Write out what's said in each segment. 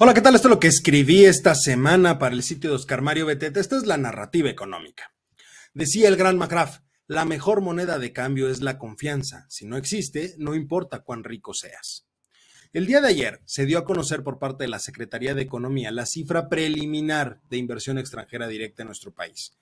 Hola, ¿qué tal? Esto es lo que escribí esta semana para el sitio de Oscar Mario Beteta. Esta es la narrativa económica. Decía el gran McGrath, la mejor moneda de cambio es la confianza. Si no existe, no importa cuán rico seas. El día de ayer se dio a conocer por parte de la Secretaría de Economía la cifra preliminar de inversión extranjera directa en nuestro país.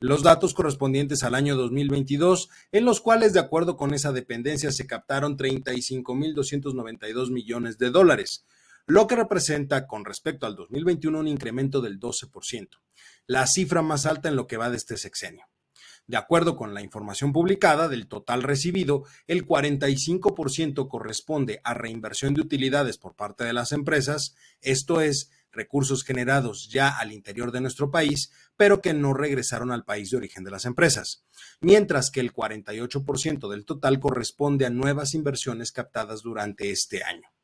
Los datos correspondientes al año 2022, en los cuales, de acuerdo con esa dependencia, se captaron 35.292 millones de dólares, lo que representa con respecto al 2021 un incremento del 12%, la cifra más alta en lo que va de este sexenio. De acuerdo con la información publicada, del total recibido, el 45% corresponde a reinversión de utilidades por parte de las empresas, esto es, recursos generados ya al interior de nuestro país, pero que no regresaron al país de origen de las empresas, mientras que el 48% del total corresponde a nuevas inversiones captadas durante este año.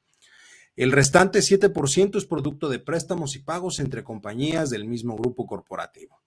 El restante 7% es producto de préstamos y pagos entre compañías del mismo grupo corporativo.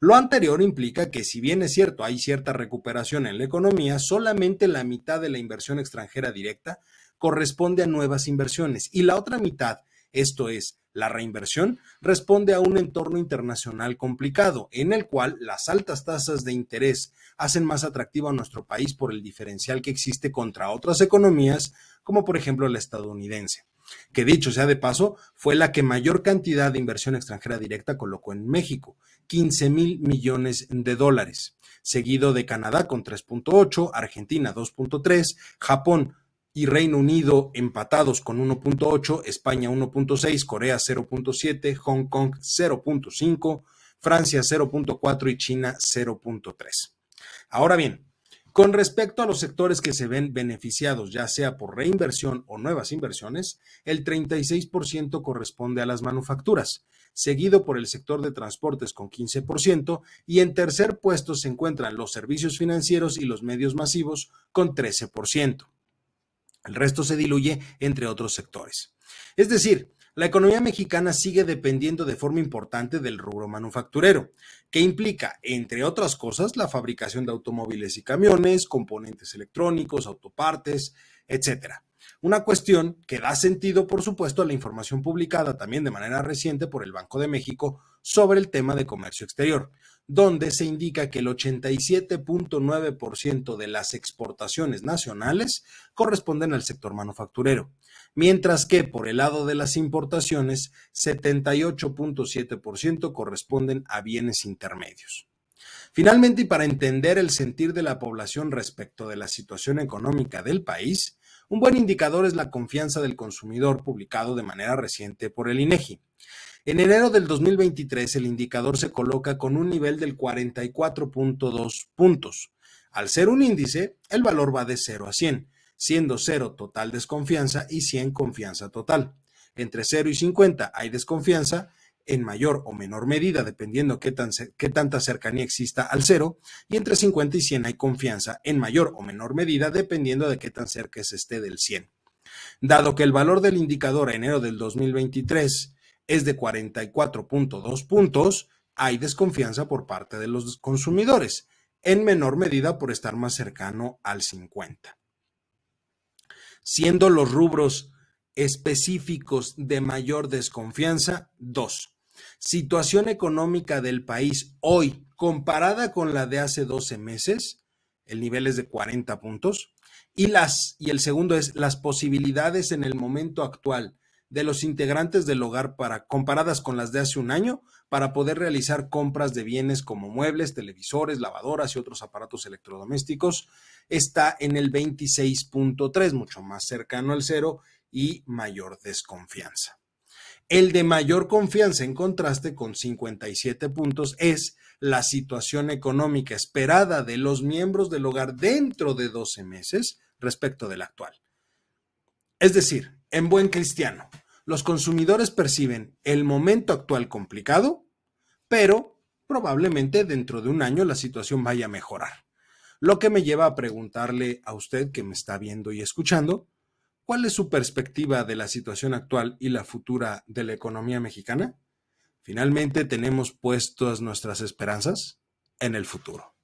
Lo anterior implica que si bien es cierto hay cierta recuperación en la economía, solamente la mitad de la inversión extranjera directa corresponde a nuevas inversiones y la otra mitad, esto es, la reinversión, responde a un entorno internacional complicado, en el cual las altas tasas de interés hacen más atractivo a nuestro país por el diferencial que existe contra otras economías, como por ejemplo la estadounidense que dicho sea de paso, fue la que mayor cantidad de inversión extranjera directa colocó en México, 15 mil millones de dólares, seguido de Canadá con 3.8, Argentina 2.3, Japón y Reino Unido empatados con 1.8, España 1.6, Corea 0.7, Hong Kong 0.5, Francia 0.4 y China 0.3. Ahora bien, con respecto a los sectores que se ven beneficiados, ya sea por reinversión o nuevas inversiones, el 36% corresponde a las manufacturas, seguido por el sector de transportes con 15%, y en tercer puesto se encuentran los servicios financieros y los medios masivos con 13%. El resto se diluye entre otros sectores. Es decir, la economía mexicana sigue dependiendo de forma importante del rubro manufacturero, que implica, entre otras cosas, la fabricación de automóviles y camiones, componentes electrónicos, autopartes, etcétera. Una cuestión que da sentido, por supuesto, a la información publicada también de manera reciente por el Banco de México sobre el tema de comercio exterior, donde se indica que el 87.9% de las exportaciones nacionales corresponden al sector manufacturero, mientras que por el lado de las importaciones, 78.7% corresponden a bienes intermedios. Finalmente, y para entender el sentir de la población respecto de la situación económica del país, un buen indicador es la confianza del consumidor publicado de manera reciente por el INEGI. En enero del 2023, el indicador se coloca con un nivel del 44.2 puntos. Al ser un índice, el valor va de 0 a 100, siendo 0 total desconfianza y 100 confianza total. Entre 0 y 50 hay desconfianza en mayor o menor medida, dependiendo qué, tan, qué tanta cercanía exista al 0, y entre 50 y 100 hay confianza en mayor o menor medida, dependiendo de qué tan cerca se esté del 100. Dado que el valor del indicador a enero del 2023 es de 44.2 puntos, hay desconfianza por parte de los consumidores, en menor medida por estar más cercano al 50 siendo los rubros específicos de mayor desconfianza, dos. Situación económica del país hoy comparada con la de hace 12 meses, el nivel es de 40 puntos. Y, las, y el segundo es las posibilidades en el momento actual de los integrantes del hogar para comparadas con las de hace un año para poder realizar compras de bienes como muebles, televisores, lavadoras y otros aparatos electrodomésticos está en el 26.3, mucho más cercano al cero y mayor desconfianza. El de mayor confianza en contraste con 57 puntos es la situación económica esperada de los miembros del hogar dentro de 12 meses respecto del actual. Es decir, en buen cristiano, los consumidores perciben el momento actual complicado, pero probablemente dentro de un año la situación vaya a mejorar. Lo que me lleva a preguntarle a usted que me está viendo y escuchando, ¿cuál es su perspectiva de la situación actual y la futura de la economía mexicana? Finalmente, ¿tenemos puestas nuestras esperanzas en el futuro?